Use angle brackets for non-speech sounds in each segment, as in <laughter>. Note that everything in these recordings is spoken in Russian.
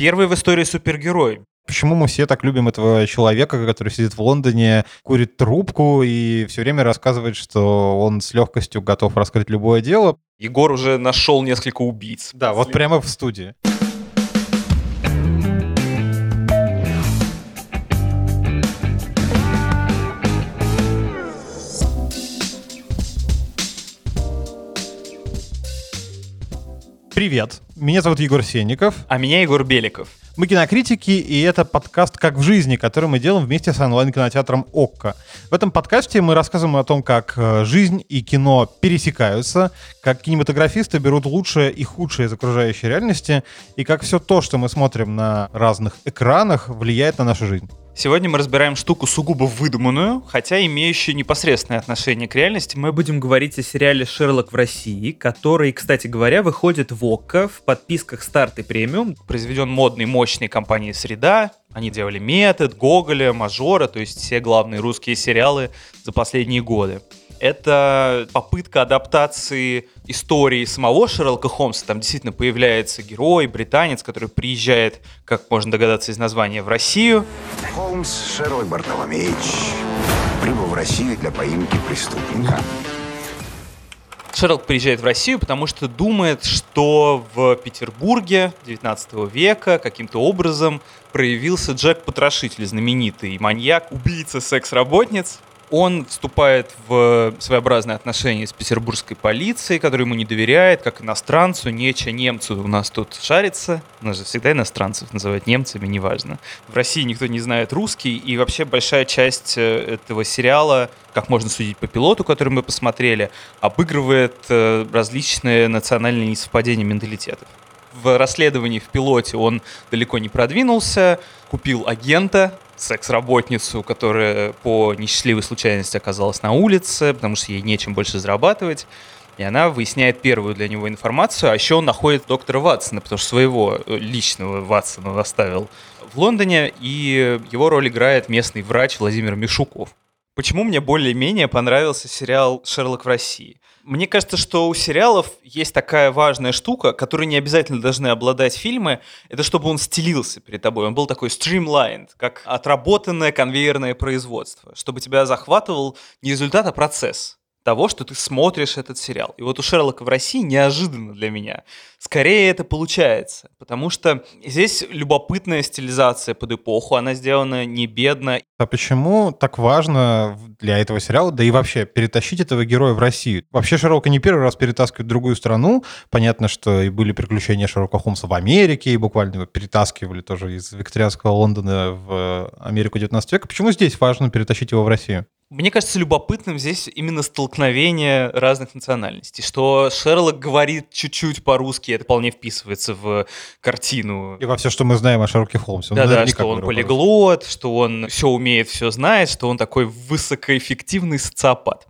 Первый в истории супергерой. Почему мы все так любим этого человека, который сидит в Лондоне, курит трубку и все время рассказывает, что он с легкостью готов раскрыть любое дело? Егор уже нашел несколько убийц. Да, вот прямо в студии. Привет, меня зовут Егор Сенников. А меня Егор Беликов. Мы кинокритики, и это подкаст «Как в жизни», который мы делаем вместе с онлайн-кинотеатром «Окко». В этом подкасте мы рассказываем о том, как э, жизнь и кино пересекаются, как кинематографисты берут лучшее и худшее из окружающей реальности, и как все то, что мы смотрим на разных экранах, влияет на нашу жизнь. Сегодня мы разбираем штуку сугубо выдуманную, хотя имеющую непосредственное отношение к реальности. Мы будем говорить о сериале «Шерлок в России», который, кстати говоря, выходит в ОККО в подписках «Старт» и «Премиум». Произведен модной, мощной компанией «Среда». Они делали «Метод», «Гоголя», «Мажора», то есть все главные русские сериалы за последние годы. Это попытка адаптации истории самого Шерлока Холмса. Там действительно появляется герой, британец, который приезжает, как можно догадаться из названия, в Россию. Холмс Шерлок Бартоломеевич прибыл в Россию для поимки преступника. Шерлок приезжает в Россию, потому что думает, что в Петербурге 19 века каким-то образом проявился Джек Потрошитель, знаменитый маньяк, убийца секс-работниц, он вступает в своеобразные отношения с петербургской полицией, которая ему не доверяет, как иностранцу, нече немцу у нас тут шарится. У нас же всегда иностранцев называют немцами, неважно. В России никто не знает русский, и вообще большая часть э, этого сериала, как можно судить по пилоту, который мы посмотрели, обыгрывает э, различные национальные несовпадения менталитетов в расследовании в пилоте он далеко не продвинулся, купил агента, секс-работницу, которая по несчастливой случайности оказалась на улице, потому что ей нечем больше зарабатывать. И она выясняет первую для него информацию, а еще он находит доктора Ватсона, потому что своего э, личного Ватсона он оставил в Лондоне, и его роль играет местный врач Владимир Мишуков. Почему мне более-менее понравился сериал «Шерлок в России»? Мне кажется, что у сериалов есть такая важная штука, которой не обязательно должны обладать фильмы, это чтобы он стелился перед тобой, он был такой streamlined, как отработанное конвейерное производство, чтобы тебя захватывал не результат, а процесс того, что ты смотришь этот сериал. И вот у Шерлока в России неожиданно для меня. Скорее это получается, потому что здесь любопытная стилизация под эпоху, она сделана не бедно. А почему так важно для этого сериала, да и вообще, перетащить этого героя в Россию? Вообще Шерлока не первый раз перетаскивают в другую страну. Понятно, что и были приключения Шерлока Холмса в Америке, и буквально его перетаскивали тоже из викторианского Лондона в Америку 19 века. Почему здесь важно перетащить его в Россию? Мне кажется любопытным здесь именно столкновение разных национальностей, что Шерлок говорит чуть-чуть по-русски, это вполне вписывается в картину. И во все, что мы знаем о Шерлоке Холмсе. Да-да, что он полиглот, что он все умеет, все знает, что он такой высокоэффективный социопат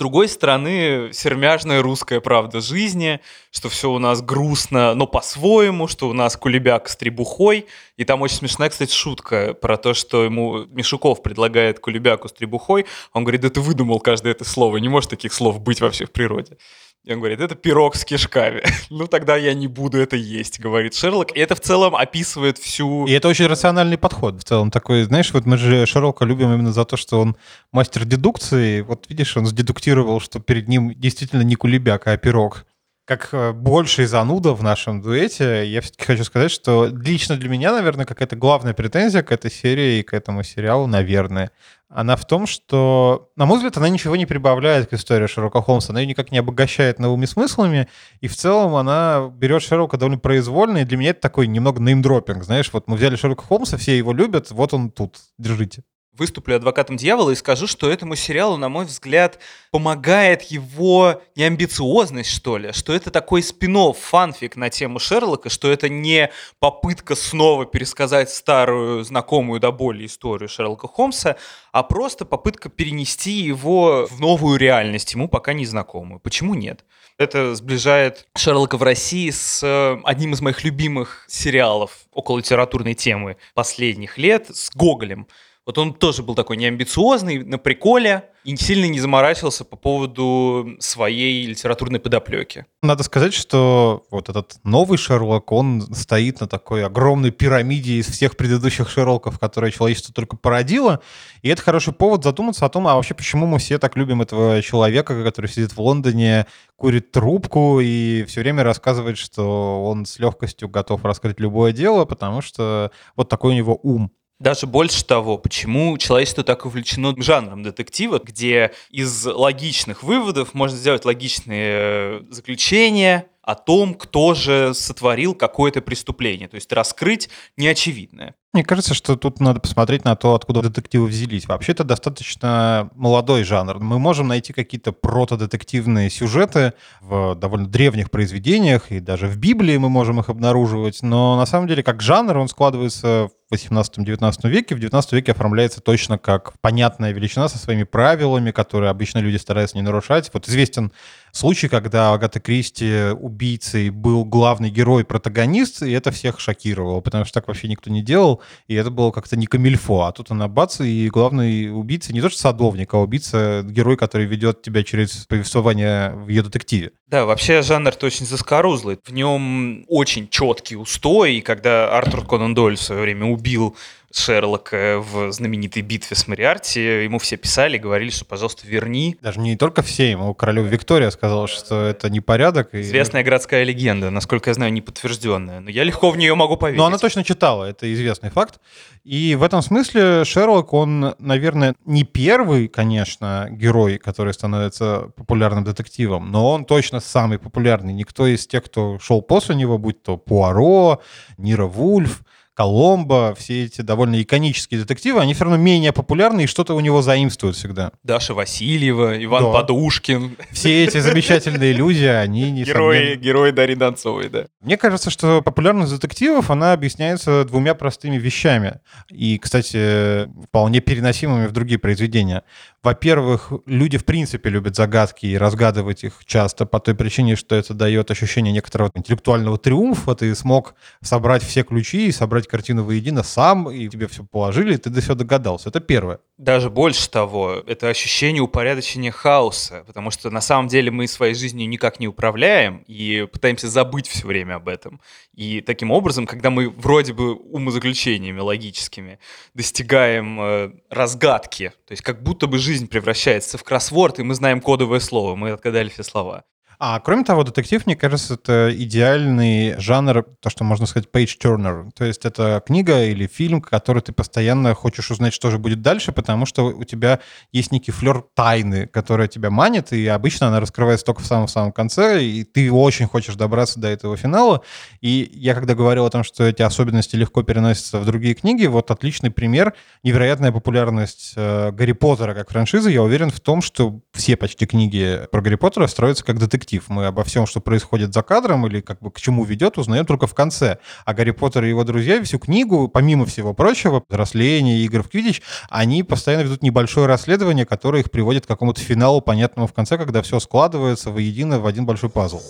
другой стороны, сермяжная русская правда жизни, что все у нас грустно, но по-своему, что у нас кулебяк с требухой. И там очень смешная, кстати, шутка про то, что ему Мишуков предлагает кулебяку с требухой. Он говорит, да ты выдумал каждое это слово, не может таких слов быть вообще в природе. И он говорит, это пирог с кишками. <laughs> ну, тогда я не буду это есть, говорит Шерлок. И это в целом описывает всю... И это очень рациональный подход в целом. Такой, знаешь, вот мы же Шерлока любим именно за то, что он мастер дедукции. Вот видишь, он сдедуктировал, что перед ним действительно не кулебяка, а пирог как э, больший зануда в нашем дуэте, я все-таки хочу сказать, что лично для меня, наверное, какая-то главная претензия к этой серии и к этому сериалу, наверное, она в том, что, на мой взгляд, она ничего не прибавляет к истории Шерлока Холмса, она ее никак не обогащает новыми смыслами, и в целом она берет Шерлока довольно произвольно, и для меня это такой немного неймдропинг, знаешь, вот мы взяли Шерлока Холмса, все его любят, вот он тут, держите выступлю адвокатом дьявола и скажу, что этому сериалу, на мой взгляд, помогает его неамбициозность, что ли, что это такой спин фанфик на тему Шерлока, что это не попытка снова пересказать старую, знакомую до боли историю Шерлока Холмса, а просто попытка перенести его в новую реальность, ему пока не знакомую. Почему нет? Это сближает Шерлока в России с э, одним из моих любимых сериалов около литературной темы последних лет, с Гоголем. Вот он тоже был такой неамбициозный, на приколе, и сильно не заморачивался по поводу своей литературной подоплеки. Надо сказать, что вот этот новый Шерлок, он стоит на такой огромной пирамиде из всех предыдущих Шерлоков, которые человечество только породило. И это хороший повод задуматься о том, а вообще почему мы все так любим этого человека, который сидит в Лондоне, курит трубку и все время рассказывает, что он с легкостью готов раскрыть любое дело, потому что вот такой у него ум. Даже больше того, почему человечество так увлечено жанром детектива, где из логичных выводов можно сделать логичные э, заключения о том, кто же сотворил какое-то преступление, то есть раскрыть неочевидное. Мне кажется, что тут надо посмотреть на то, откуда детективы взялись. Вообще это достаточно молодой жанр. Мы можем найти какие-то протодетективные сюжеты в довольно древних произведениях, и даже в Библии мы можем их обнаруживать, но на самом деле как жанр он складывается в 18-19 веке. В 19 веке оформляется точно как понятная величина со своими правилами, которые обычно люди стараются не нарушать. Вот известен случай, когда Агата Кристи убийцей был главный герой, протагонист, и это всех шокировало, потому что так вообще никто не делал, и это было как-то не камильфо, а тут она бац, и главный убийца не то что садовник, а убийца, герой, который ведет тебя через повествование в ее детективе. Да, вообще жанр-то очень заскорузлый. В нем очень четкий устой, и когда Артур Конан Дойль в свое время убил Шерлока в знаменитой битве с Мариарти, ему все писали, говорили, что, пожалуйста, верни. Даже не только все, ему королева Виктория сказала, что это непорядок. И... Известная городская легенда, насколько я знаю, не подтвержденная, но я легко в нее могу поверить. Но она точно читала, это известный факт. И в этом смысле Шерлок, он, наверное, не первый, конечно, герой, который становится популярным детективом, но он точно самый популярный. Никто из тех, кто шел после него, будь то Пуаро, Нира Вульф, Коломбо, все эти довольно иконические детективы, они все равно менее популярны и что-то у него заимствуют всегда. Даша Васильева, Иван да. Подушкин. Все эти замечательные люди, они не Герои, герои Дарьи Донцовой, да. Мне кажется, что популярность детективов, она объясняется двумя простыми вещами. И, кстати, вполне переносимыми в другие произведения. Во-первых, люди в принципе любят загадки и разгадывать их часто по той причине, что это дает ощущение некоторого интеллектуального триумфа. Ты смог собрать все ключи и собрать картину воедино сам, и тебе все положили, и ты до всего догадался. Это первое. Даже больше того, это ощущение упорядочения хаоса, потому что на самом деле мы своей жизнью никак не управляем и пытаемся забыть все время об этом. И таким образом, когда мы вроде бы умозаключениями логическими достигаем э, разгадки, то есть как будто бы жизнь превращается в кроссворд, и мы знаем кодовое слово, мы отгадали все слова. А кроме того, детектив, мне кажется, это идеальный жанр, то, что можно сказать, page turner. То есть это книга или фильм, который ты постоянно хочешь узнать, что же будет дальше, потому что у тебя есть некий флер тайны, которая тебя манит, и обычно она раскрывается только в самом-самом конце, и ты очень хочешь добраться до этого финала. И я когда говорил о том, что эти особенности легко переносятся в другие книги, вот отличный пример, невероятная популярность э, Гарри Поттера как франшизы, я уверен в том, что все почти книги про Гарри Поттера строятся как детектив детектив. Мы обо всем, что происходит за кадром или как бы к чему ведет, узнаем только в конце. А Гарри Поттер и его друзья всю книгу, помимо всего прочего, взросления, игр в Квидич, они постоянно ведут небольшое расследование, которое их приводит к какому-то финалу, понятному в конце, когда все складывается воедино в один большой пазл.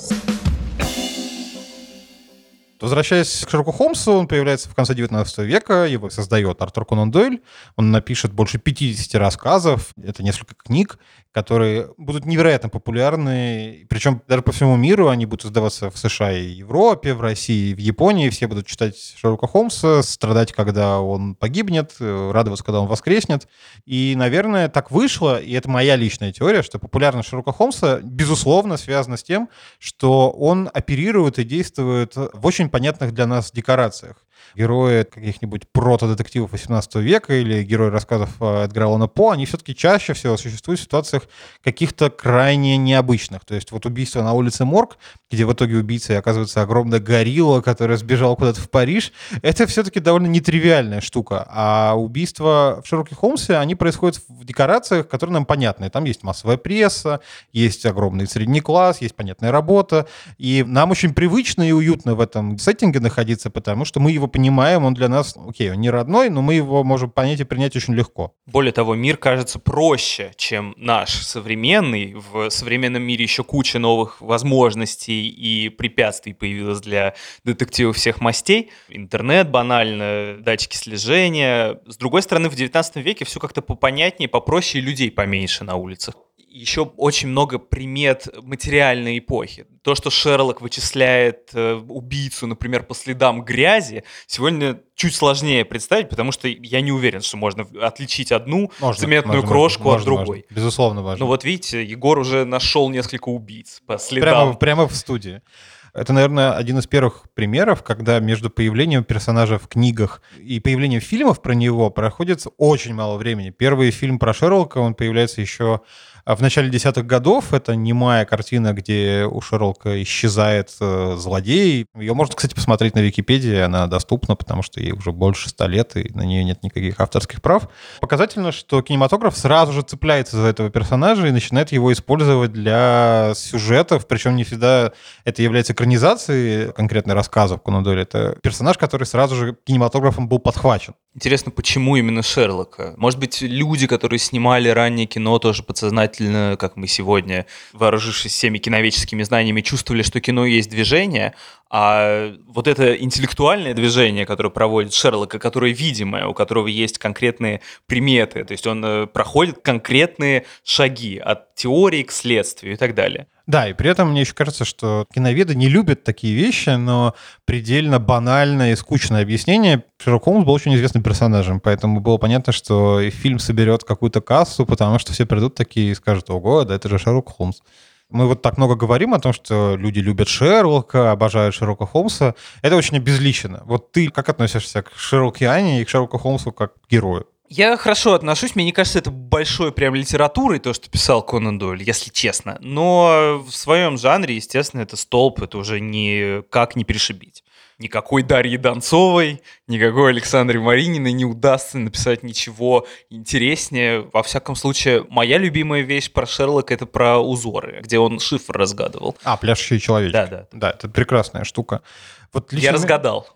Возвращаясь к Шерлоку Холмсу, он появляется в конце 19 века, его создает Артур Конан Дойль, он напишет больше 50 рассказов, это несколько книг, которые будут невероятно популярны, причем даже по всему миру они будут издаваться в США и Европе, в России, в Японии, все будут читать Шерлока Холмса, страдать, когда он погибнет, радоваться, когда он воскреснет. И, наверное, так вышло, и это моя личная теория, что популярность Шерлока Холмса, безусловно, связана с тем, что он оперирует и действует в очень понятных для нас декорациях герои каких-нибудь прото-детективов 18 века или герои рассказов э, Эдгара Алана По, они все-таки чаще всего существуют в ситуациях каких-то крайне необычных. То есть вот убийство на улице Морг, где в итоге убийцей оказывается огромная горилла, которая сбежала куда-то в Париж, это все-таки довольно нетривиальная штука. А убийства в Шерлоке Холмсе, они происходят в декорациях, которые нам понятны. Там есть массовая пресса, есть огромный средний класс, есть понятная работа. И нам очень привычно и уютно в этом сеттинге находиться, потому что мы его понимаем, он для нас, окей, он не родной, но мы его можем понять и принять очень легко. Более того, мир кажется проще, чем наш современный. В современном мире еще куча новых возможностей и препятствий появилось для детективов всех мастей. Интернет банально, датчики слежения. С другой стороны, в 19 веке все как-то попонятнее, попроще и людей поменьше на улицах еще очень много примет материальной эпохи. То, что Шерлок вычисляет э, убийцу, например, по следам грязи, сегодня чуть сложнее представить, потому что я не уверен, что можно отличить одну Можно, цементную можно, крошку можно, от другой. можно. Безусловно, важно. Ну вот видите, Егор уже нашел несколько убийц по следам. Прямо, прямо в студии. Это, наверное, один из первых примеров, когда между появлением персонажа в книгах и появлением фильмов про него проходит очень мало времени. Первый фильм про Шерлока, он появляется еще в начале десятых годов это немая картина, где у Шерлока исчезает э, злодей. Ее можно, кстати, посмотреть на Википедии, она доступна, потому что ей уже больше ста лет, и на нее нет никаких авторских прав. Показательно, что кинематограф сразу же цепляется за этого персонажа и начинает его использовать для сюжетов, причем не всегда это является экранизацией конкретной рассказов Конан Дойля. Это персонаж, который сразу же кинематографом был подхвачен. Интересно, почему именно Шерлока? Может быть, люди, которые снимали раннее кино, тоже подсознательно, как мы сегодня, вооружившись всеми киновеческими знаниями, чувствовали, что кино есть движение, а вот это интеллектуальное движение, которое проводит Шерлока, которое видимое, у которого есть конкретные приметы, то есть он э, проходит конкретные шаги от теории к следствию и так далее. Да, и при этом мне еще кажется, что киноведы не любят такие вещи, но предельно банальное и скучное объяснение. Шерлок Холмс был очень известным персонажем, поэтому было понятно, что фильм соберет какую-то кассу, потому что все придут такие и скажут, ого, да это же Шерлок Холмс. Мы вот так много говорим о том, что люди любят Шерлока, обожают Шерлока Холмса. Это очень обезличенно. Вот ты как относишься к Шерлокиане и к Шерлоку Холмсу как к герою? Я хорошо отношусь, мне не кажется это большой прям литературой, то, что писал Конан Дойль, если честно. Но в своем жанре, естественно, это столб, это уже никак не перешибить. Никакой Дарьи Донцовой, никакой Александре Марининой не удастся написать ничего интереснее. Во всяком случае, моя любимая вещь про Шерлока — это про узоры, где он шифр разгадывал. А, пляшущие человечки. Да, да. Да, это прекрасная штука. Вот лично... Я разгадал.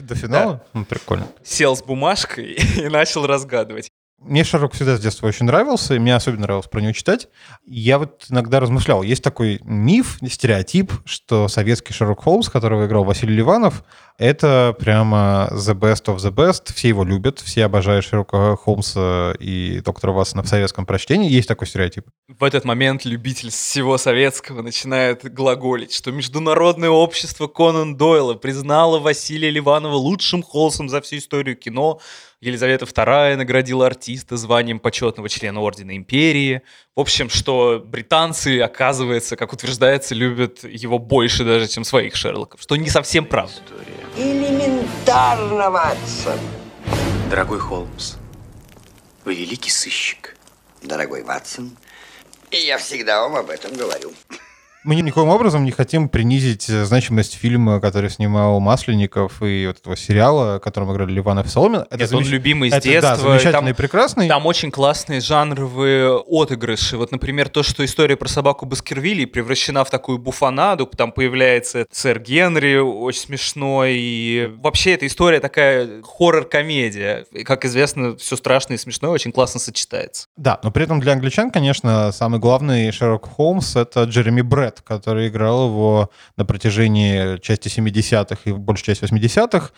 До финала? Да. Ну, прикольно. Сел с бумажкой <laughs> и начал разгадывать. Мне Шерлок всегда с детства очень нравился, и мне особенно нравилось про него читать. Я вот иногда размышлял, есть такой миф, стереотип, что советский Шерлок Холмс, которого играл Василий Ливанов, это прямо the best of the best. Все его любят, все обожают Шерлока Холмса и доктора Ватсона в советском прочтении. Есть такой стереотип. В этот момент любитель всего советского начинает глаголить, что Международное общество Конан Дойла признало Василия Ливанова лучшим Холмсом за всю историю кино, Елизавета II наградила артиста званием почетного члена Ордена Империи. В общем, что британцы, оказывается, как утверждается, любят его больше даже, чем своих Шерлоков. Что не совсем правда. Элементарно, Ватсон. Дорогой Холмс, вы великий сыщик. Дорогой Ватсон, и я всегда вам об этом говорю. Мы никоим образом не хотим принизить э, значимость фильма, который снимал Масленников, и вот этого сериала, которым играли Ливанов и Соломин. Это Нет, замеч... он любимый с это, детства. Да, замечательный там, и прекрасный. Там очень классные жанровые отыгрыши. Вот, например, то, что история про собаку Баскервилли превращена в такую буфанаду, там появляется сэр Генри, очень смешной. И вообще эта история такая хоррор-комедия. И, как известно, все страшное и смешное очень классно сочетается. Да, но при этом для англичан, конечно, самый главный Шерлок Холмс — это Джереми Брэд Брэд, который играл его на протяжении части 70-х и большей части 80-х.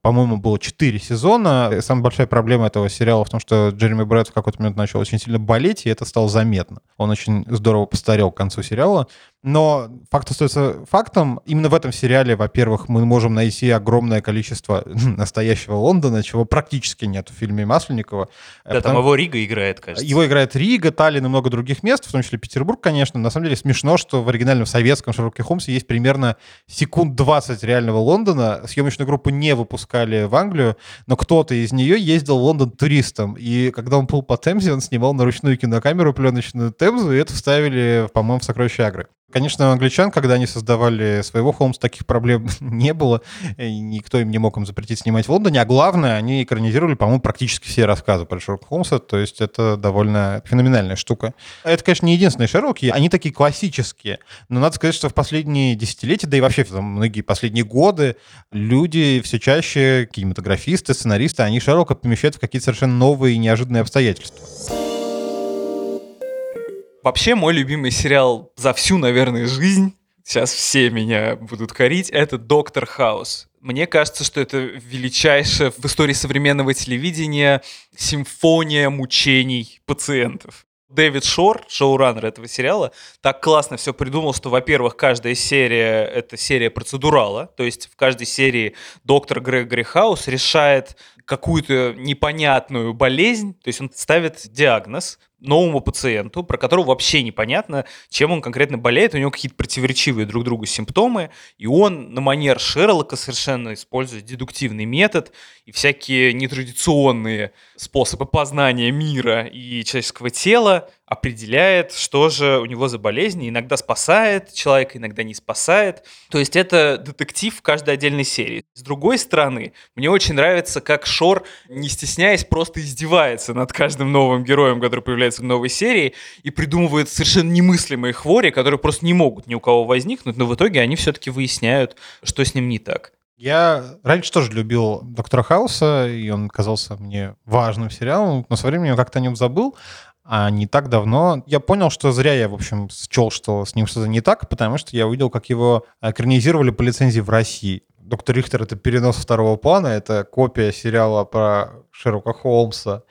По-моему, было 4 сезона. Самая большая проблема этого сериала в том, что Джереми Брэд в какой-то момент начал очень сильно болеть, и это стало заметно. Он очень здорово постарел к концу сериала. Но факт остается фактом. Именно в этом сериале, во-первых, мы можем найти огромное количество <laughs> настоящего Лондона, чего практически нет в фильме Масленникова. Да, Потому... там его Рига играет, кажется. Его играет Рига, Таллин и много других мест, в том числе Петербург, конечно. На самом деле смешно, что в оригинальном советском Шерлоке Холмсе есть примерно секунд 20 реального Лондона. Съемочную группу не выпускали в Англию, но кто-то из нее ездил в Лондон туристом. И когда он был по Темзе, он снимал на ручную кинокамеру пленочную Темзу, и это вставили, по-моему, в «Сокровища Агры». Конечно, англичан, когда они создавали своего Холмса, таких проблем <laughs> не было, и никто им не мог им запретить снимать в Лондоне, а главное, они экранизировали, по-моему, практически все рассказы про Шерлока Холмса, то есть это довольно феноменальная штука. Это, конечно, не единственные Шерлоки, они такие классические, но надо сказать, что в последние десятилетия, да и вообще в многие последние годы, люди все чаще, кинематографисты, сценаристы, они Шерлока помещают в какие-то совершенно новые и неожиданные обстоятельства. Вообще, мой любимый сериал за всю, наверное, жизнь, сейчас все меня будут корить, это «Доктор Хаус». Мне кажется, что это величайшая в истории современного телевидения симфония мучений пациентов. Дэвид Шор, шоураннер этого сериала, так классно все придумал, что, во-первых, каждая серия — это серия процедурала, то есть в каждой серии доктор Грегори Хаус решает какую-то непонятную болезнь, то есть он ставит диагноз, новому пациенту, про которого вообще непонятно, чем он конкретно болеет, у него какие-то противоречивые друг другу симптомы, и он на манер Шерлока совершенно использует дедуктивный метод и всякие нетрадиционные способы познания мира и человеческого тела, определяет, что же у него за болезнь, иногда спасает человека, иногда не спасает. То есть это детектив в каждой отдельной серии. С другой стороны, мне очень нравится, как Шор, не стесняясь, просто издевается над каждым новым героем, который появляется в новой серии, и придумывает совершенно немыслимые хвори, которые просто не могут ни у кого возникнуть, но в итоге они все-таки выясняют, что с ним не так. Я раньше тоже любил Доктора Хауса, и он казался мне важным сериалом, но со временем как-то о нем забыл. А не так давно я понял, что зря я, в общем, счел, что с ним что-то не так, потому что я увидел, как его экранизировали по лицензии в России. Доктор Рихтер — это перенос второго плана, это копия сериала про Шерлока Холмса.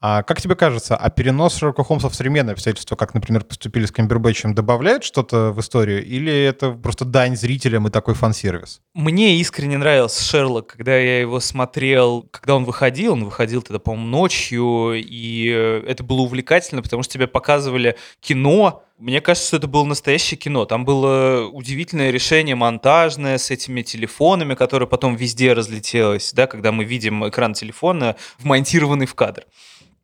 А как тебе кажется, а перенос Шерлока Холмса в современные обстоятельства, как, например, поступили с Камбербэтчем, добавляет что-то в историю? Или это просто дань зрителям и такой фан-сервис? Мне искренне нравился Шерлок, когда я его смотрел, когда он выходил. Он выходил тогда, по-моему, ночью, и э, это было увлекательно, потому что тебе показывали кино, мне кажется, это было настоящее кино. Там было удивительное решение монтажное с этими телефонами, которое потом везде разлетелось, да, когда мы видим экран телефона, вмонтированный в кадр.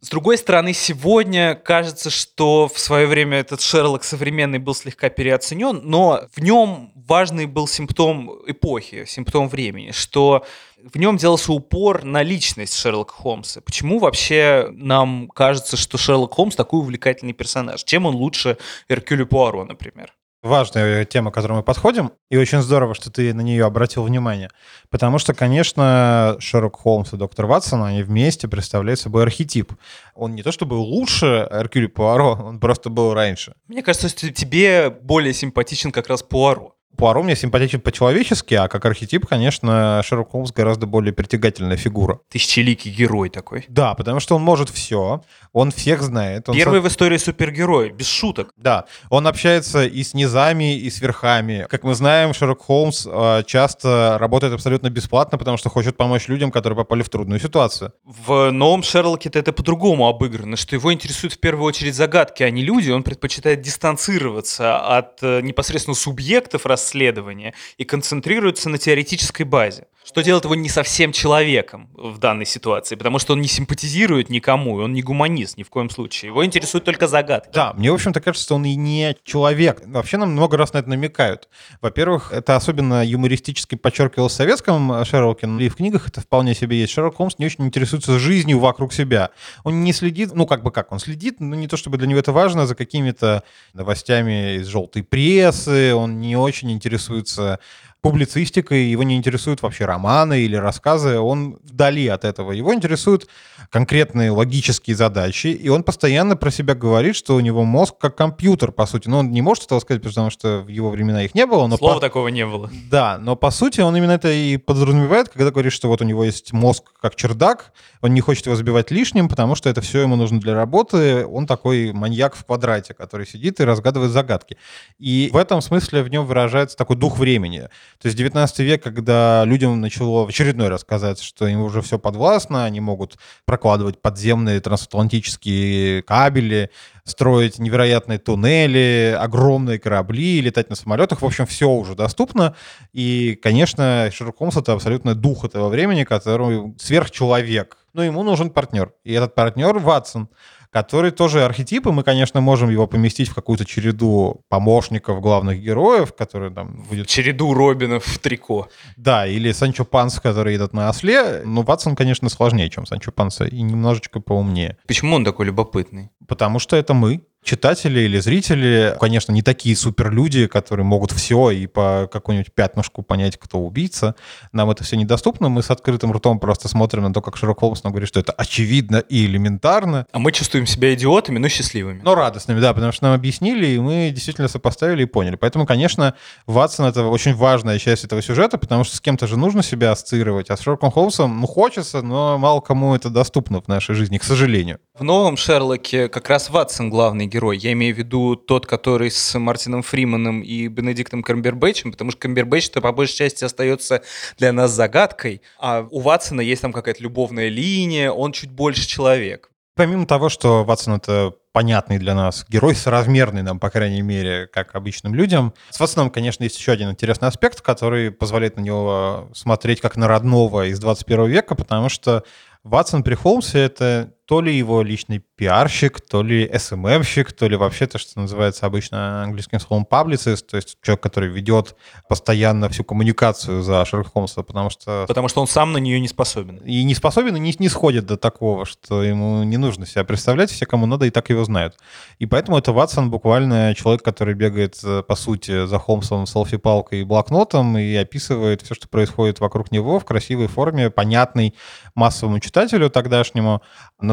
С другой стороны, сегодня кажется, что в свое время этот Шерлок современный был слегка переоценен, но в нем важный был симптом эпохи, симптом времени, что в нем делался упор на личность Шерлока Холмса. Почему вообще нам кажется, что Шерлок Холмс такой увлекательный персонаж? Чем он лучше Эркюля Пуаро, например? Важная тема, к которой мы подходим, и очень здорово, что ты на нее обратил внимание. Потому что, конечно, Шерлок Холмс и доктор Ватсон, они вместе представляют собой архетип. Он не то чтобы лучше Эркюля Пуаро, он просто был раньше. Мне кажется, что тебе более симпатичен как раз Пуаро. Пуаро мне симпатичен по-человечески, а как архетип, конечно, Шерлок Холмс гораздо более притягательная фигура. Тысячеликий герой такой. Да, потому что он может все, он всех знает. Он Первый со... в истории супергерой, без шуток. Да, он общается и с низами, и с верхами. Как мы знаем, Шерлок Холмс э, часто работает абсолютно бесплатно, потому что хочет помочь людям, которые попали в трудную ситуацию. В новом Шерлоке-то это по-другому обыграно, что его интересуют в первую очередь загадки, а не люди. Он предпочитает дистанцироваться от э, непосредственно субъектов, раз расследования и концентрируется на теоретической базе. Что делает его не совсем человеком в данной ситуации, потому что он не симпатизирует никому, он не гуманист ни в коем случае. Его интересуют только загадки. Да, мне, в общем-то, кажется, он и не человек. Вообще нам много раз на это намекают. Во-первых, это особенно юмористически подчеркивалось в советском Шерлоке, и в книгах это вполне себе есть. Шерлок Холмс не очень интересуется жизнью вокруг себя. Он не следит, ну как бы как, он следит, но не то чтобы для него это важно, за какими-то новостями из желтой прессы, он не очень интересуется публицистикой, его не интересуют вообще романы или рассказы, он вдали от этого. Его интересуют конкретные логические задачи, и он постоянно про себя говорит, что у него мозг как компьютер, по сути. Но он не может этого сказать, потому что в его времена их не было. Но Слова по... такого не было. Да, но по сути он именно это и подразумевает, когда говорит, что вот у него есть мозг как чердак, он не хочет его забивать лишним, потому что это все ему нужно для работы. Он такой маньяк в квадрате, который сидит и разгадывает загадки. И в этом смысле в нем выражается такой дух времени. То есть 19 век, когда людям начало в очередной раз казаться, что им уже все подвластно, они могут прокладывать подземные трансатлантические кабели, строить невероятные туннели, огромные корабли, летать на самолетах. В общем, все уже доступно. И, конечно, Шерлок Холмс — это абсолютно дух этого времени, который сверхчеловек но ему нужен партнер. И этот партнер Ватсон, который тоже архетип, и мы, конечно, можем его поместить в какую-то череду помощников главных героев, которые там будет... Череду Робинов в трико. Да, или Санчо Панс, который идет на осле. Но Ватсон, конечно, сложнее, чем Санчо Панса, и немножечко поумнее. Почему он такой любопытный? Потому что это мы, читатели или зрители, конечно, не такие суперлюди, которые могут все и по какому-нибудь пятнышку понять, кто убийца. Нам это все недоступно. Мы с открытым ртом просто смотрим на то, как Шерлок Холмс нам говорит, что это очевидно и элементарно. А мы чувствуем себя идиотами, но счастливыми. Но радостными, да, потому что нам объяснили, и мы действительно сопоставили и поняли. Поэтому, конечно, Ватсон — это очень важная часть этого сюжета, потому что с кем-то же нужно себя ассоциировать, а с Шерлоком Холмсом, ну, хочется, но мало кому это доступно в нашей жизни, к сожалению. В новом Шерлоке как раз Ватсон главный герой. Я имею в виду тот, который с Мартином Фриманом и Бенедиктом Камбербэтчем, потому что Камбербэтч-то по большей части остается для нас загадкой, а у Ватсона есть там какая-то любовная линия, он чуть больше человек. Помимо того, что Ватсон — это понятный для нас герой, соразмерный нам, по крайней мере, как обычным людям. С Ватсоном, конечно, есть еще один интересный аспект, который позволяет на него смотреть как на родного из 21 века, потому что Ватсон при Холмсе — это то ли его личный пиарщик, то ли СММщик, то ли вообще то, что называется обычно английским словом паблицист, то есть человек, который ведет постоянно всю коммуникацию за Шерлок Холмса, потому что... Потому что он сам на нее не способен. И не способен, и не, не сходит до такого, что ему не нужно себя представлять, все, кому надо, и так его знают. И поэтому это Ватсон буквально человек, который бегает, э, по сути, за Холмсом селфи-палкой и блокнотом и описывает все, что происходит вокруг него в красивой форме, понятной массовому читателю тогдашнему.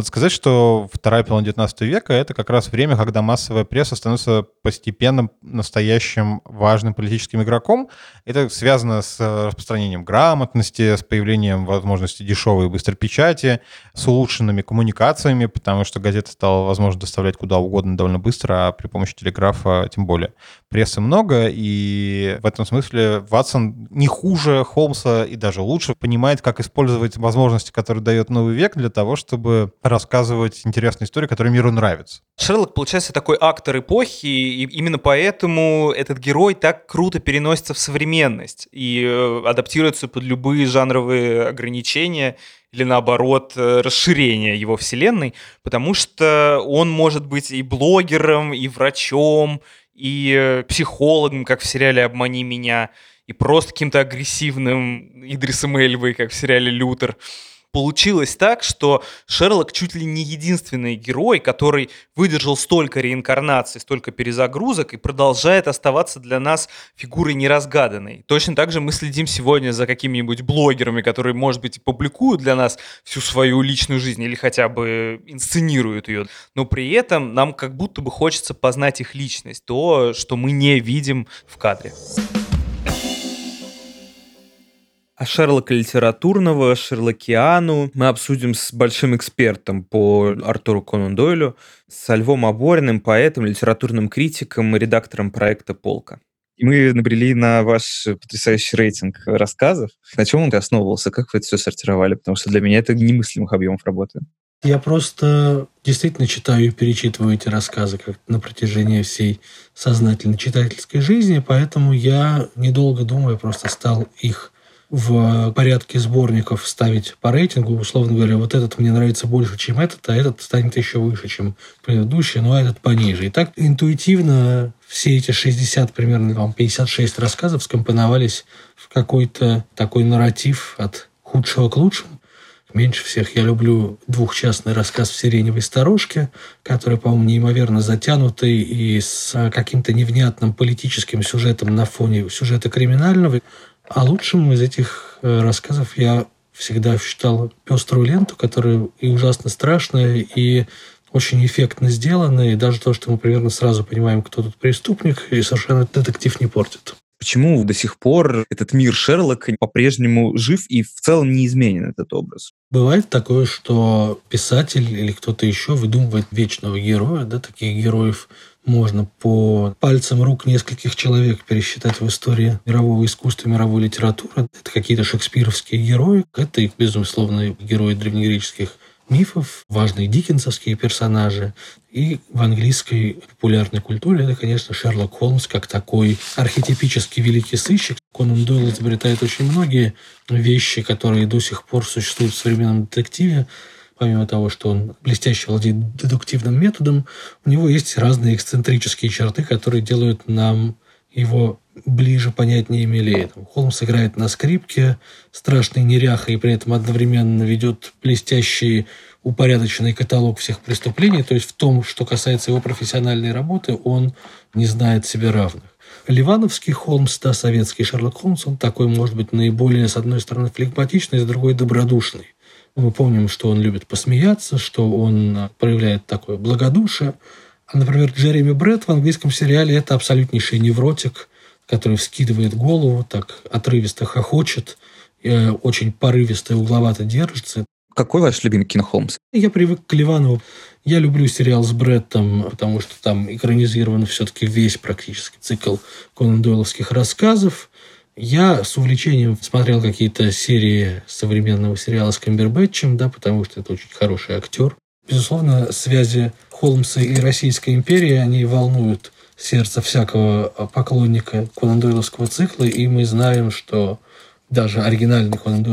Надо сказать, что вторая половина 19 века — это как раз время, когда массовая пресса становится постепенно настоящим важным политическим игроком. Это связано с распространением грамотности, с появлением возможности дешевой и быстрой печати, с улучшенными коммуникациями, потому что газета стала возможно доставлять куда угодно довольно быстро, а при помощи телеграфа тем более. Прессы много, и в этом смысле Ватсон не хуже Холмса и даже лучше понимает, как использовать возможности, которые дает новый век для того, чтобы рассказывать интересные истории, которые миру нравятся. Шерлок, получается, такой актор эпохи, и именно поэтому этот герой так круто переносится в современность и э, адаптируется под любые жанровые ограничения или наоборот э, расширение его вселенной, потому что он может быть и блогером, и врачом, и э, психологом, как в сериале «Обмани меня», и просто каким-то агрессивным Идрисом Эльвой, как в сериале «Лютер» получилось так, что Шерлок чуть ли не единственный герой, который выдержал столько реинкарнаций, столько перезагрузок и продолжает оставаться для нас фигурой неразгаданной. Точно так же мы следим сегодня за какими-нибудь блогерами, которые, может быть, публикуют для нас всю свою личную жизнь или хотя бы инсценируют ее, но при этом нам как будто бы хочется познать их личность, то, что мы не видим в кадре. А Шерлока литературного, Шерлокиану мы обсудим с большим экспертом по Артуру Конан Дойлю, с Львом Обориным, поэтом, литературным критиком и редактором проекта «Полка». И мы набрели на ваш потрясающий рейтинг рассказов. На чем он основывался? Как вы это все сортировали? Потому что для меня это немыслимых объемов работы. Я просто действительно читаю и перечитываю эти рассказы как на протяжении всей сознательной читательской жизни, поэтому я, недолго думая, просто стал их в порядке сборников ставить по рейтингу, условно говоря, вот этот мне нравится больше, чем этот, а этот станет еще выше, чем предыдущий, а этот пониже. И так интуитивно все эти 60, примерно там, 56 рассказов скомпоновались в какой-то такой нарратив от худшего к лучшему. Меньше всех я люблю двухчастный рассказ в «Сиреневой сторожке», который, по-моему, неимоверно затянутый и с каким-то невнятным политическим сюжетом на фоне сюжета криминального. А лучшим из этих э, рассказов я всегда считал пеструю ленту, которая и ужасно страшная, и очень эффектно сделана, и даже то, что мы примерно сразу понимаем, кто тут преступник, и совершенно детектив не портит. Почему до сих пор этот мир Шерлока по-прежнему жив и в целом не изменен этот образ? Бывает такое, что писатель или кто-то еще выдумывает вечного героя, да, таких героев можно по пальцам рук нескольких человек пересчитать в истории мирового искусства, мировой литературы. Это какие-то шекспировские герои, это, безусловно, герои древнегреческих мифов, важные диккенсовские персонажи. И в английской популярной культуре это, конечно, Шерлок Холмс как такой архетипический великий сыщик. Конан Дойл изобретает очень многие вещи, которые до сих пор существуют в современном детективе. Помимо того, что он блестяще владеет дедуктивным методом, у него есть разные эксцентрические черты, которые делают нам его ближе, понятнее и милее. Там, Холмс играет на скрипке, страшный неряха, и при этом одновременно ведет блестящий упорядоченный каталог всех преступлений. То есть в том, что касается его профессиональной работы, он не знает себе равных. Ливановский Холмс, да, советский Шерлок Холмс, он такой, может быть, наиболее, с одной стороны, флегматичный, с другой добродушный. Мы помним, что он любит посмеяться, что он проявляет такое благодушие. Например, Джереми Брэд в английском сериале – это абсолютнейший невротик, который вскидывает голову, так отрывисто хохочет, э, очень порывисто и угловато держится. Какой ваш любимый Кино Холмс? Я привык к Ливанову. Я люблю сериал с Бреттом, потому что там экранизирован все-таки весь практически цикл Конан Дойловских рассказов. Я с увлечением смотрел какие-то серии современного сериала с Камбербэтчем, да, потому что это очень хороший актер. Безусловно, связи Холмса и Российской империи, они волнуют сердце всякого поклонника Конан цикла, и мы знаем, что даже оригинальный Конан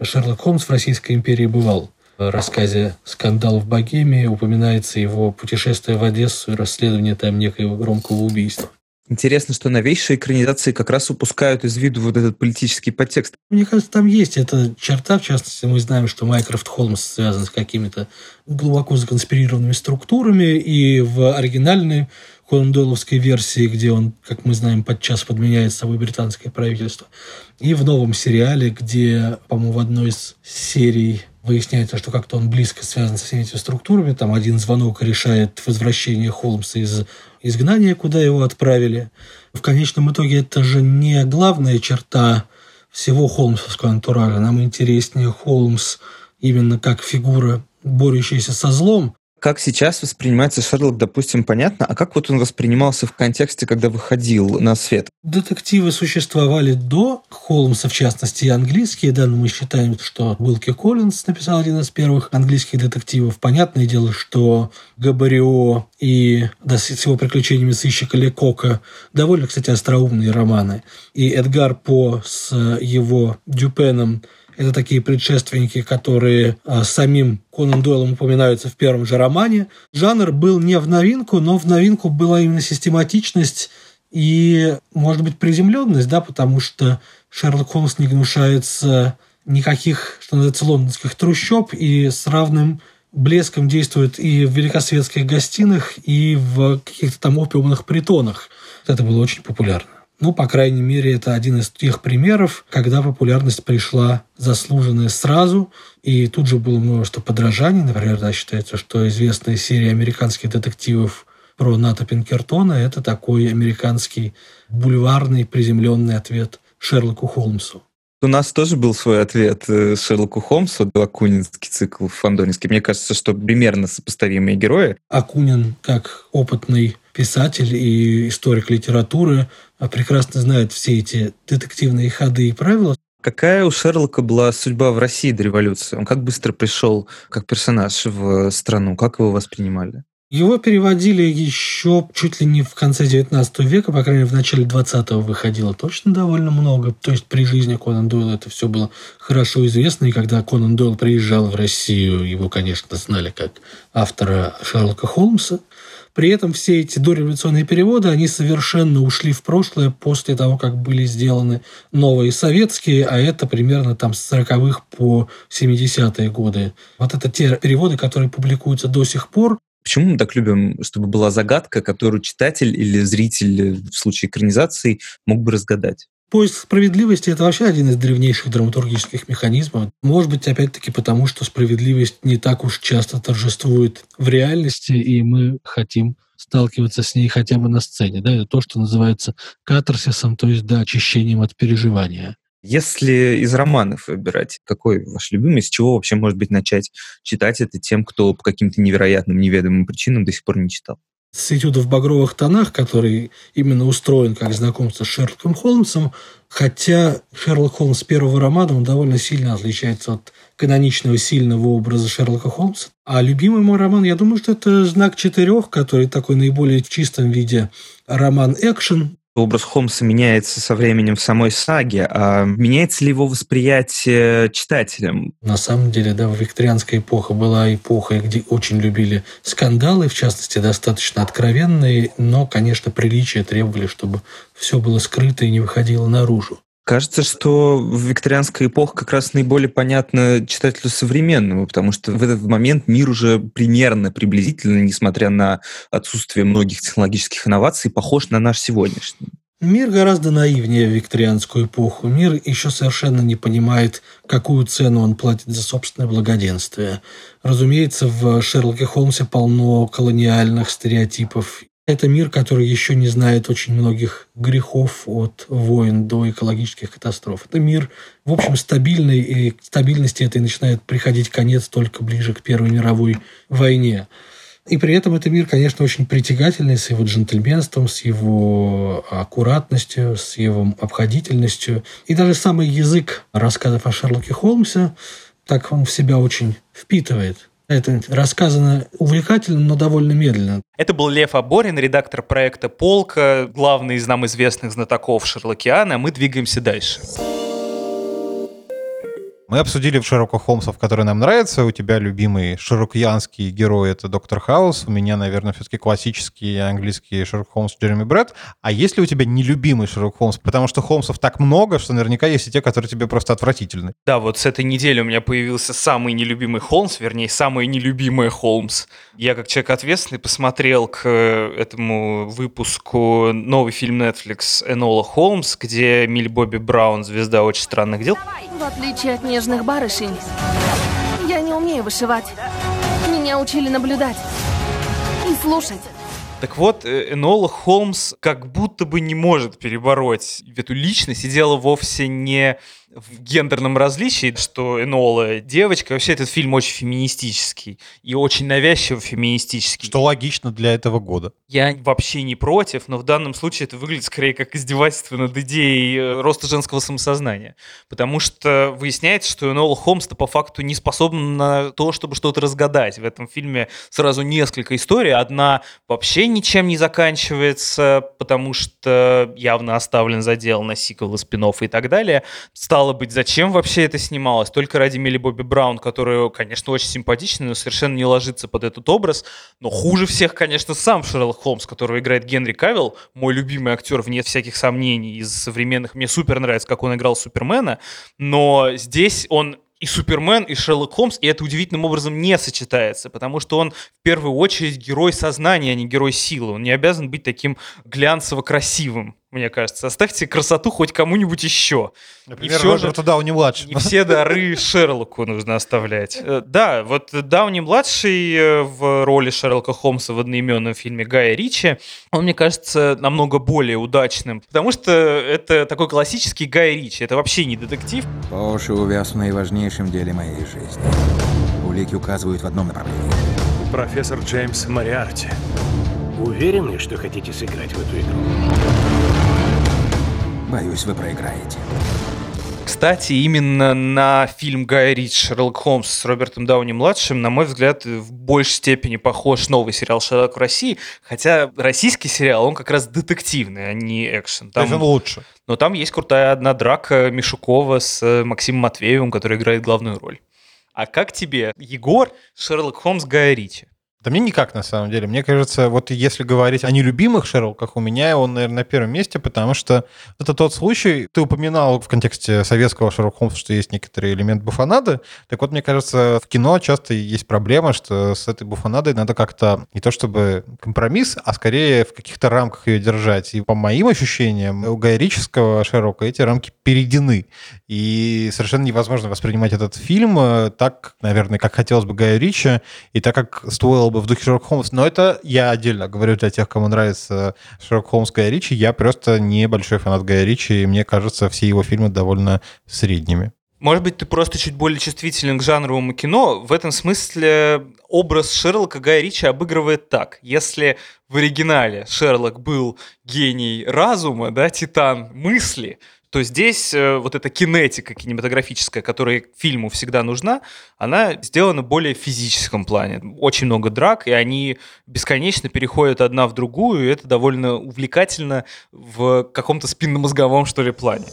Шерлок Холмс в Российской империи бывал. В рассказе «Скандал в Богемии» упоминается его путешествие в Одессу и расследование там некоего громкого убийства. Интересно, что новейшие экранизации как раз упускают из виду вот этот политический подтекст. Мне кажется, там есть эта черта. В частности, мы знаем, что Майкрофт Холмс связан с какими-то глубоко законспирированными структурами, и в оригинальной Конан Дойловской версии, где он, как мы знаем, подчас подменяет собой британское правительство, и в новом сериале, где, по-моему, в одной из серий выясняется, что как-то он близко связан со всеми этими структурами. Там один звонок решает возвращение Холмса из изгнания, куда его отправили. В конечном итоге это же не главная черта всего холмсовского антуража. Нам интереснее Холмс именно как фигура, борющаяся со злом, как сейчас воспринимается Шерлок, допустим, понятно, а как вот он воспринимался в контексте, когда выходил на свет? Детективы существовали до Холмса, в частности, и английские, да, но мы считаем, что Уилки Коллинз написал один из первых английских детективов. Понятное дело, что Габарио и да, с его приключениями сыщика Лекока довольно, кстати, остроумные романы. И Эдгар По с его Дюпеном это такие предшественники, которые а, самим Конан Дойлом упоминаются в первом же романе. Жанр был не в новинку, но в новинку была именно систематичность и, может быть, приземленность, да, потому что Шерлок Холмс не гнушается никаких, что называется, лондонских трущоб и с равным блеском действует и в великосветских гостиных, и в каких-то там опиумных притонах. Это было очень популярно. Ну, по крайней мере, это один из тех примеров, когда популярность пришла заслуженная сразу, и тут же было множество подражаний. Например, да, считается, что известная серия американских детективов про Ната Пинкертона – это такой американский бульварный приземленный ответ Шерлоку Холмсу. У нас тоже был свой ответ э, Шерлоку Холмсу, Акунинский цикл фандонинский. Мне кажется, что примерно сопоставимые герои. Акунин, как опытный писатель и историк литературы, прекрасно знает все эти детективные ходы и правила. Какая у Шерлока была судьба в России до революции? Он как быстро пришел как персонаж в страну? Как его воспринимали? Его переводили еще чуть ли не в конце 19 века, по крайней мере, в начале 20-го выходило точно довольно много. То есть при жизни Конан Дойла это все было хорошо известно, и когда Конан Дойл приезжал в Россию, его, конечно, знали как автора Шерлока Холмса. При этом все эти дореволюционные переводы, они совершенно ушли в прошлое после того, как были сделаны новые советские, а это примерно там с 40-х по 70-е годы. Вот это те переводы, которые публикуются до сих пор. Почему мы так любим, чтобы была загадка, которую читатель или зритель в случае экранизации мог бы разгадать? Поиск справедливости – это вообще один из древнейших драматургических механизмов. Может быть, опять-таки потому, что справедливость не так уж часто торжествует в реальности, и мы хотим сталкиваться с ней хотя бы на сцене. Да? Это то, что называется катарсисом, то есть да, очищением от переживания. Если из романов выбирать, какой ваш любимый, с чего вообще, может быть, начать читать это тем, кто по каким-то невероятным, неведомым причинам до сих пор не читал? С этюда в багровых тонах, который именно устроен как знакомство с Шерлоком Холмсом, хотя Шерлок Холмс первого романа, он довольно сильно отличается от каноничного сильного образа Шерлока Холмса. А любимый мой роман, я думаю, что это «Знак четырех», который такой наиболее чистом виде роман-экшен, образ Холмса меняется со временем в самой саге, а меняется ли его восприятие читателем? На самом деле, да, викторианская эпоха была эпохой, где очень любили скандалы, в частности, достаточно откровенные, но, конечно, приличия требовали, чтобы все было скрыто и не выходило наружу. Кажется, что викторианская эпоха как раз наиболее понятна читателю современному, потому что в этот момент мир уже примерно, приблизительно, несмотря на отсутствие многих технологических инноваций, похож на наш сегодняшний. Мир гораздо наивнее в викторианскую эпоху. Мир еще совершенно не понимает, какую цену он платит за собственное благоденствие. Разумеется, в Шерлоке Холмсе полно колониальных стереотипов это мир, который еще не знает очень многих грехов от войн до экологических катастроф. Это мир, в общем, стабильный, и к стабильности этой начинает приходить конец только ближе к Первой мировой войне. И при этом это мир, конечно, очень притягательный с его джентльменством, с его аккуратностью, с его обходительностью. И даже самый язык рассказов о Шерлоке Холмсе, так он в себя очень впитывает. Это рассказано увлекательно, но довольно медленно. Это был Лев Аборин, редактор проекта «Полка», главный из нам известных знатоков Шерлокиана. Мы двигаемся дальше. Мы обсудили в Шерлока Холмсов, который нам нравится. У тебя любимый широкоянский герой — это Доктор Хаус. У меня, наверное, все-таки классический английский Шерлок Холмс Джереми Брэд. А есть ли у тебя нелюбимый Шерлок Холмс? Потому что Холмсов так много, что наверняка есть и те, которые тебе просто отвратительны. Да, вот с этой недели у меня появился самый нелюбимый Холмс, вернее, самый нелюбимый Холмс. Я, как человек ответственный, посмотрел к этому выпуску новый фильм Netflix «Энола Холмс», где Милли Бобби Браун, звезда «Очень странных дел». В отличие от нежных барышень. Я не умею вышивать. Меня учили наблюдать и слушать. Так вот, э, Энола Холмс как будто бы не может перебороть эту личность и дело вовсе не в гендерном различии, что Энола девочка. Вообще этот фильм очень феминистический и очень навязчиво феминистический. Что логично для этого года. Я вообще не против, но в данном случае это выглядит скорее как издевательство над идеей э, роста женского самосознания. Потому что выясняется, что Энола Холмс-то по факту не способна на то, чтобы что-то разгадать. В этом фильме сразу несколько историй. Одна вообще ничем не заканчивается, потому что явно оставлен задел на сиквелы, спин и так далее. Стало быть, зачем вообще это снималось? Только ради Милли Бобби Браун, которая, конечно, очень симпатичная, но совершенно не ложится под этот образ. Но хуже всех, конечно, сам Шерлок Холмс, которого играет Генри Кавилл, мой любимый актер, вне всяких сомнений, из современных. Мне супер нравится, как он играл Супермена, но здесь он и Супермен, и Шерлок Холмс, и это удивительным образом не сочетается, потому что он в первую очередь герой сознания, а не герой силы. Он не обязан быть таким глянцево-красивым мне кажется. Оставьте красоту хоть кому-нибудь еще. Например, и все Роберту же, Дауни младшему. Не все дары Шерлоку нужно оставлять. Э, да, вот Дауни младший э, в роли Шерлока Холмса в одноименном фильме Гая Ричи, он, мне кажется, намного более удачным, потому что это такой классический Гай Ричи. Это вообще не детектив. По уши увяз в наиважнейшем деле моей жизни. Улики указывают в одном направлении. Профессор Джеймс Мариарти. Уверены, что хотите сыграть в эту игру? Боюсь, вы проиграете. Кстати, именно на фильм Гая Рич «Шерлок Холмс» с Робертом Дауни-младшим, на мой взгляд, в большей степени похож новый сериал «Шерлок в России», хотя российский сериал, он как раз детективный, а не экшен. Там, То есть он лучше. Но там есть крутая одна драка Мишукова с Максимом Матвеевым, который играет главную роль. А как тебе, Егор, Шерлок Холмс Гая Ричи? Да мне никак, на самом деле. Мне кажется, вот если говорить о нелюбимых Шерлоках, у меня он, наверное, на первом месте, потому что это тот случай, ты упоминал в контексте советского Шерлока Холмса, что есть некоторый элемент буфонады. Так вот, мне кажется, в кино часто есть проблема, что с этой буфонадой надо как-то не то чтобы компромисс, а скорее в каких-то рамках ее держать. И по моим ощущениям, у гайрического Шерлока эти рамки перейдены. И совершенно невозможно воспринимать этот фильм э, так, наверное, как хотелось бы Гая Ричи, и так, как стоило в духе Шерлок Холмс. Но это я отдельно говорю для тех, кому нравится Шерлок Холмс Гая Ричи. Я просто не большой фанат Гая Ричи, и мне кажется, все его фильмы довольно средними. Может быть, ты просто чуть более чувствителен к жанровому кино. В этом смысле образ Шерлока Гая Ричи обыгрывает так. Если в оригинале Шерлок был гений разума, да, титан мысли, то здесь э, вот эта кинетика кинематографическая, которая фильму всегда нужна, она сделана более в физическом плане. Очень много драк, и они бесконечно переходят одна в другую, и это довольно увлекательно в каком-то спинномозговом, что ли, плане.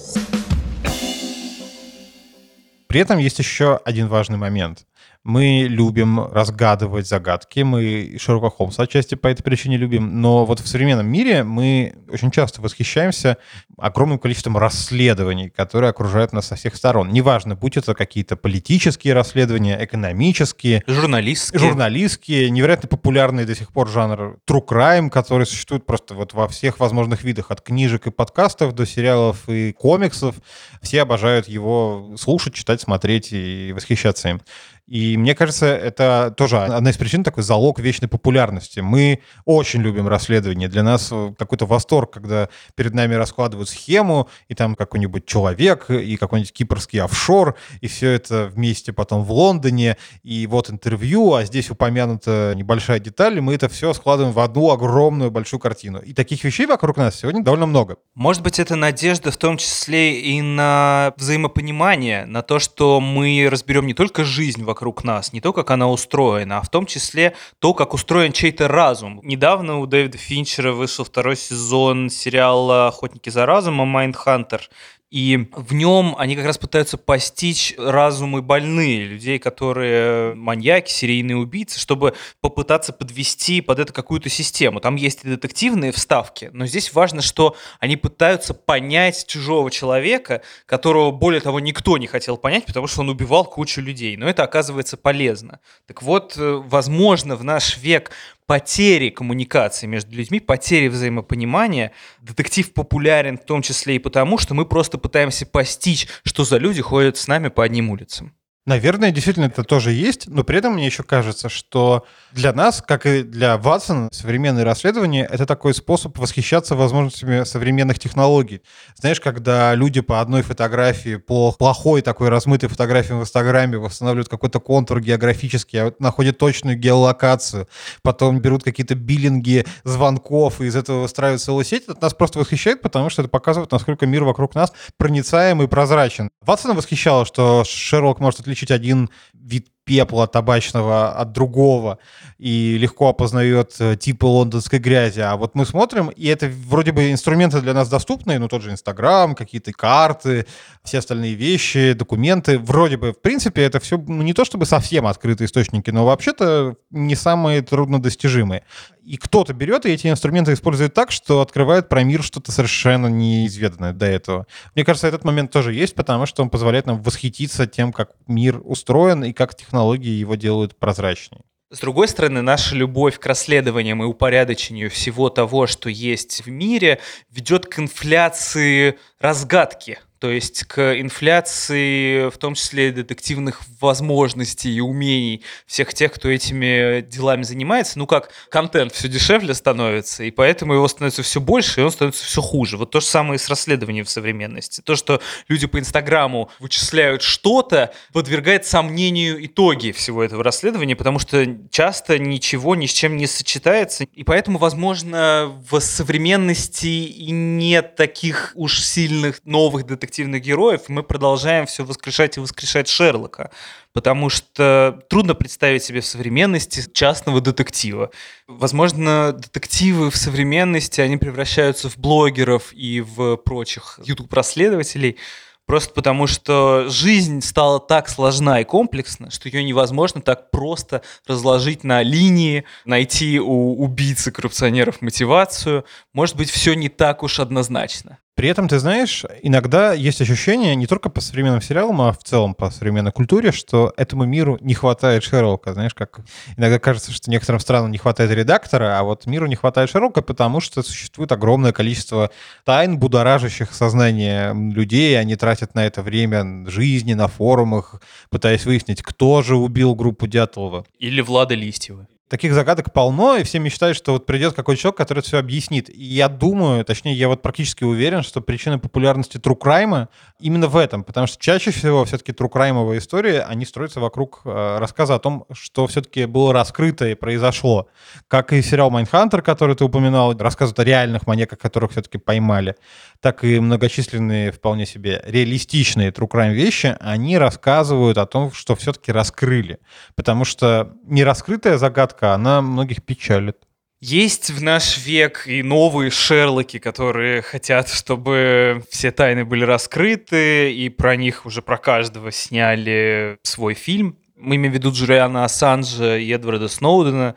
При этом есть еще один важный момент. Мы любим разгадывать загадки, мы Шерлока Холмса отчасти по этой причине любим, но вот в современном мире мы очень часто восхищаемся огромным количеством расследований, которые окружают нас со всех сторон. Неважно, будь это какие-то политические расследования, экономические, журналистские, журналистские невероятно популярный до сих пор жанр true crime, который существует просто вот во всех возможных видах, от книжек и подкастов до сериалов и комиксов. Все обожают его слушать, читать, смотреть и восхищаться им. И мне кажется, это тоже одна из причин такой залог вечной популярности. Мы очень любим расследования. Для нас э, какой-то восторг, когда перед нами раскладывают схему, и там какой-нибудь человек, и какой-нибудь кипрский офшор, и все это вместе потом в Лондоне, и вот интервью, а здесь упомянута небольшая деталь, и мы это все складываем в одну огромную большую картину. И таких вещей вокруг нас сегодня довольно много. Может быть, это надежда в том числе и на взаимопонимание, на то, что мы разберем не только жизнь вокруг нас, не то, как она устроена, а в том числе то, как устроен чей-то разум. Недавно у Дэвида Финчера вышел второй сезон сериала «Охотники за разумом» «Майндхантер», и в нем они как раз пытаются постичь разумы больные, людей, которые маньяки, серийные убийцы, чтобы попытаться подвести под это какую-то систему. Там есть и детективные вставки, но здесь важно, что они пытаются понять чужого человека, которого, более того, никто не хотел понять, потому что он убивал кучу людей. Но это оказывается полезно. Так вот, э, возможно, в наш век потери коммуникации между людьми, потери взаимопонимания. Детектив популярен в том числе и потому, что мы просто пытаемся постичь, что за люди ходят с нами по одним улицам. Наверное, действительно это тоже есть, но при этом мне еще кажется, что для нас, как и для Ватсона, современные расследования — это такой способ восхищаться возможностями современных технологий. Знаешь, когда люди по одной фотографии, по плохой такой размытой фотографии в Инстаграме восстанавливают какой-то контур географический, а находят точную геолокацию, потом берут какие-то биллинги звонков и из этого выстраивают целую сеть, это нас просто восхищает, потому что это показывает, насколько мир вокруг нас проницаем и прозрачен. Ватсона восхищало, что Шерлок может отличить один вид пепла табачного от другого и легко опознает э, типы лондонской грязи. А вот мы смотрим, и это вроде бы инструменты для нас доступные, ну тот же Инстаграм, какие-то карты, все остальные вещи, документы. Вроде бы, в принципе, это все ну, не то чтобы совсем открытые источники, но вообще-то не самые труднодостижимые. И кто-то берет и эти инструменты использует так, что открывает про мир что-то совершенно неизведанное до этого. Мне кажется, этот момент тоже есть, потому что он позволяет нам восхититься тем, как мир устроен и как технологии его делают прозрачнее. С другой стороны, наша любовь к расследованиям и упорядочению всего того, что есть в мире, ведет к инфляции разгадки то есть к инфляции, в том числе детективных возможностей и умений всех тех, кто этими делами занимается. Ну как, контент все дешевле становится, и поэтому его становится все больше, и он становится все хуже. Вот то же самое и с расследованием в современности. То, что люди по Инстаграму вычисляют что-то, подвергает сомнению итоги всего этого расследования, потому что часто ничего ни с чем не сочетается, и поэтому, возможно, в современности и нет таких уж сильных новых детективов, детективных героев, мы продолжаем все воскрешать и воскрешать Шерлока. Потому что трудно представить себе в современности частного детектива. Возможно, детективы в современности, они превращаются в блогеров и в прочих YouTube-расследователей, Просто потому, что жизнь стала так сложна и комплексна, что ее невозможно так просто разложить на линии, найти у убийцы коррупционеров мотивацию. Может быть, все не так уж однозначно. При этом, ты знаешь, иногда есть ощущение, не только по современным сериалам, а в целом по современной культуре, что этому миру не хватает Шерлока. Знаешь, как иногда кажется, что некоторым странам не хватает редактора, а вот миру не хватает Шерлока, потому что существует огромное количество тайн, будоражащих сознание людей, они тратят на это время жизни на форумах, пытаясь выяснить, кто же убил группу Дятлова. Или Влада Листьева. Таких загадок полно, и все мечтают, что вот придет какой-то человек, который все объяснит. И я думаю, точнее, я вот практически уверен, что причина популярности Crime именно в этом, потому что чаще всего все-таки Crime истории, они строятся вокруг э, рассказа о том, что все-таки было раскрыто и произошло. Как и сериал Mindhunter, который ты упоминал, рассказывает о реальных маньяках, которых все-таки поймали, так и многочисленные вполне себе реалистичные Crime вещи, они рассказывают о том, что все-таки раскрыли. Потому что нераскрытая загадка загадка, она многих печалит. Есть в наш век и новые Шерлоки, которые хотят, чтобы все тайны были раскрыты, и про них уже про каждого сняли свой фильм. Мы имеем в виду Джулиана Ассанжа и Эдварда Сноудена.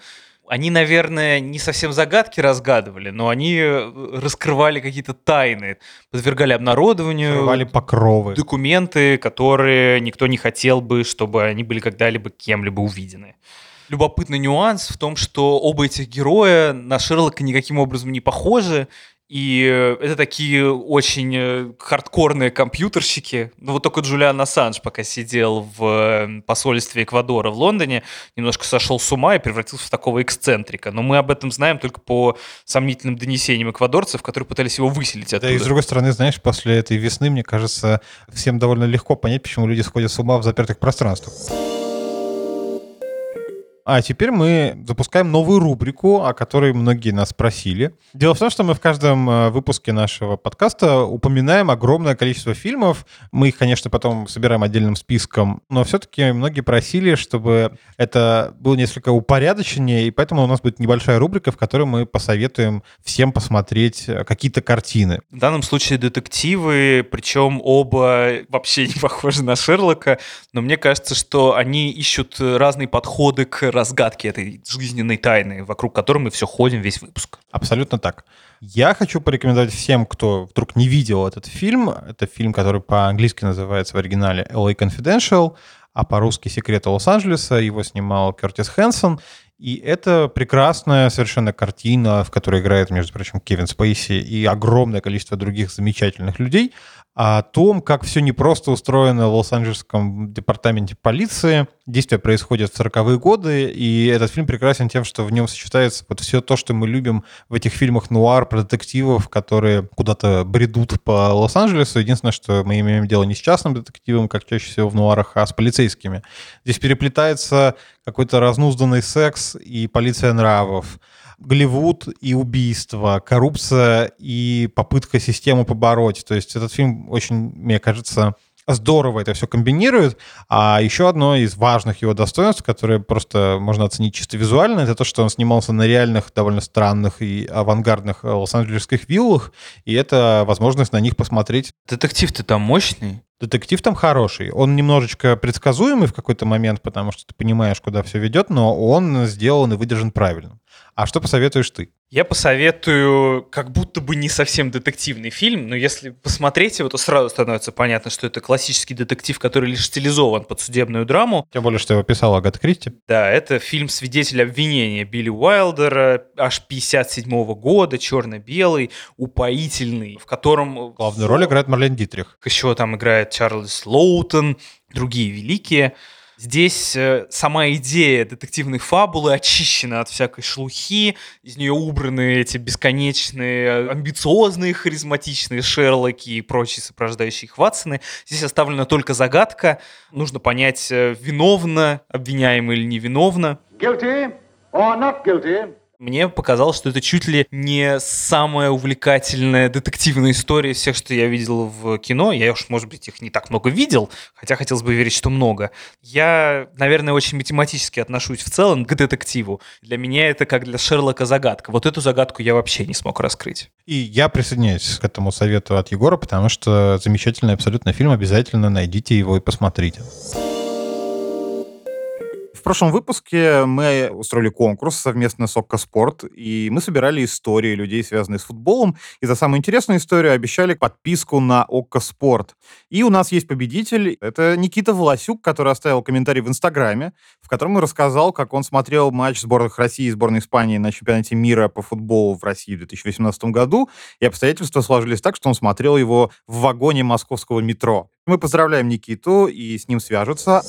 Они, наверное, не совсем загадки разгадывали, но они раскрывали какие-то тайны, подвергали обнародованию. Раскрывали покровы. Документы, которые никто не хотел бы, чтобы они были когда-либо кем-либо увидены любопытный нюанс в том, что оба этих героя на Шерлока никаким образом не похожи, и это такие очень э, хардкорные компьютерщики. Ну, вот только Джулиан Ассанж, пока сидел в э, посольстве Эквадора в Лондоне, немножко сошел с ума и превратился в такого эксцентрика. Но мы об этом знаем только по сомнительным донесениям эквадорцев, которые пытались его выселить оттуда. Да, и с другой стороны, знаешь, после этой весны, мне кажется, всем довольно легко понять, почему люди сходят с ума в запертых пространствах. А теперь мы запускаем новую рубрику, о которой многие нас просили. Дело в том, что мы в каждом э, выпуске нашего подкаста упоминаем огромное количество фильмов. Мы их, конечно, потом собираем отдельным списком, но все-таки многие просили, чтобы это было несколько упорядоченнее, и поэтому у нас будет небольшая рубрика, в которой мы посоветуем всем посмотреть э, какие-то картины. В данном случае детективы, причем оба вообще не похожи на Шерлока, но мне кажется, что они ищут разные подходы к разгадки этой жизненной тайны, вокруг которой мы все ходим весь выпуск. Абсолютно так. Я хочу порекомендовать всем, кто вдруг не видел этот фильм. Это фильм, который по-английски называется в оригинале LA Confidential, а по-русски «Секреты Лос-Анджелеса». Его снимал Кертис Хэнсон. И это прекрасная совершенно картина, в которой играет, между прочим, Кевин Спейси и огромное количество других замечательных людей о том, как все непросто устроено в Лос-Анджелесском департаменте полиции. Действие происходит в 40-е годы, и этот фильм прекрасен тем, что в нем сочетается вот все то, что мы любим в этих фильмах нуар про детективов, которые куда-то бредут по Лос-Анджелесу. Единственное, что мы имеем дело не с частным детективом, как чаще всего в нуарах, а с полицейскими. Здесь переплетается какой-то разнузданный секс и полиция нравов Голливуд и убийство, коррупция и попытка систему побороть. То есть этот фильм очень, мне кажется, здорово это все комбинирует. А еще одно из важных его достоинств, которое просто можно оценить чисто визуально, это то, что он снимался на реальных, довольно странных и авангардных лос-анджелесских виллах, и это возможность на них посмотреть. Детектив-то там мощный. Детектив там хороший. Он немножечко предсказуемый в какой-то момент, потому что ты понимаешь, куда все ведет, но он сделан и выдержан правильно. А что посоветуешь ты? Я посоветую как будто бы не совсем детективный фильм, но если посмотреть его, то сразу становится понятно, что это классический детектив, который лишь стилизован под судебную драму. Тем более, что его писал Агата Кристи. Да, это фильм «Свидетель обвинения» Билли Уайлдера, аж 57 -го года, черно-белый, упоительный, в котором... Главную роль играет Марлен Дитрих. Еще там играет Чарльз Лоутон, другие великие. Здесь э, сама идея детективной фабулы очищена от всякой шлухи, из нее убраны эти бесконечные, амбициозные, харизматичные Шерлоки и прочие сопровождающие их Ватсоны. Здесь оставлена только загадка. Нужно понять, э, виновна обвиняемый или невиновна. Guilty or not guilty? Мне показалось, что это чуть ли не самая увлекательная детективная история всех, что я видел в кино. Я уж, может быть, их не так много видел, хотя хотелось бы верить, что много. Я, наверное, очень математически отношусь в целом к детективу. Для меня это как для Шерлока загадка. Вот эту загадку я вообще не смог раскрыть. И я присоединяюсь к этому совету от Егора, потому что замечательный абсолютно фильм. Обязательно найдите его и посмотрите прошлом выпуске мы устроили конкурс совместно с Окко Спорт, и мы собирали истории людей, связанные с футболом, и за самую интересную историю обещали подписку на Окко Спорт. И у нас есть победитель, это Никита Волосюк, который оставил комментарий в Инстаграме, в котором он рассказал, как он смотрел матч сборных России и сборной Испании на чемпионате мира по футболу в России в 2018 году, и обстоятельства сложились так, что он смотрел его в вагоне московского метро. Мы поздравляем Никиту, и с ним свяжутся.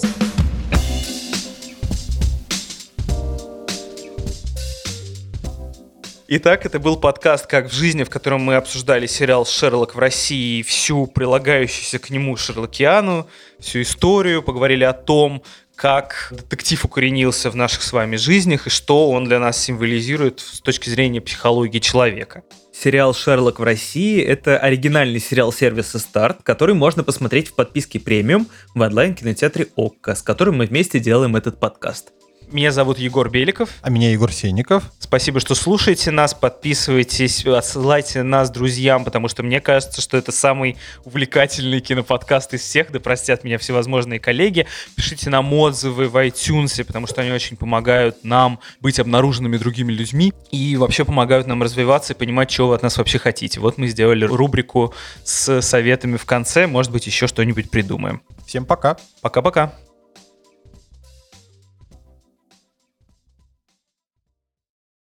Итак, это был подкаст «Как в жизни», в котором мы обсуждали сериал «Шерлок в России» и всю прилагающуюся к нему Шерлокиану, всю историю, поговорили о том, как детектив укоренился в наших с вами жизнях и что он для нас символизирует с точки зрения психологии человека. Сериал «Шерлок в России» — это оригинальный сериал сервиса «Старт», который можно посмотреть в подписке премиум в онлайн-кинотеатре «Окко», с которым мы вместе делаем этот подкаст. Меня зовут Егор Беликов. А меня Егор Сенников. Спасибо, что слушаете нас, подписывайтесь, отсылайте нас друзьям, потому что мне кажется, что это самый увлекательный киноподкаст из всех, да простят меня всевозможные коллеги. Пишите нам отзывы в iTunes, потому что они очень помогают нам быть обнаруженными другими людьми и вообще помогают нам развиваться и понимать, чего вы от нас вообще хотите. Вот мы сделали рубрику с советами в конце, может быть, еще что-нибудь придумаем. Всем пока. Пока-пока.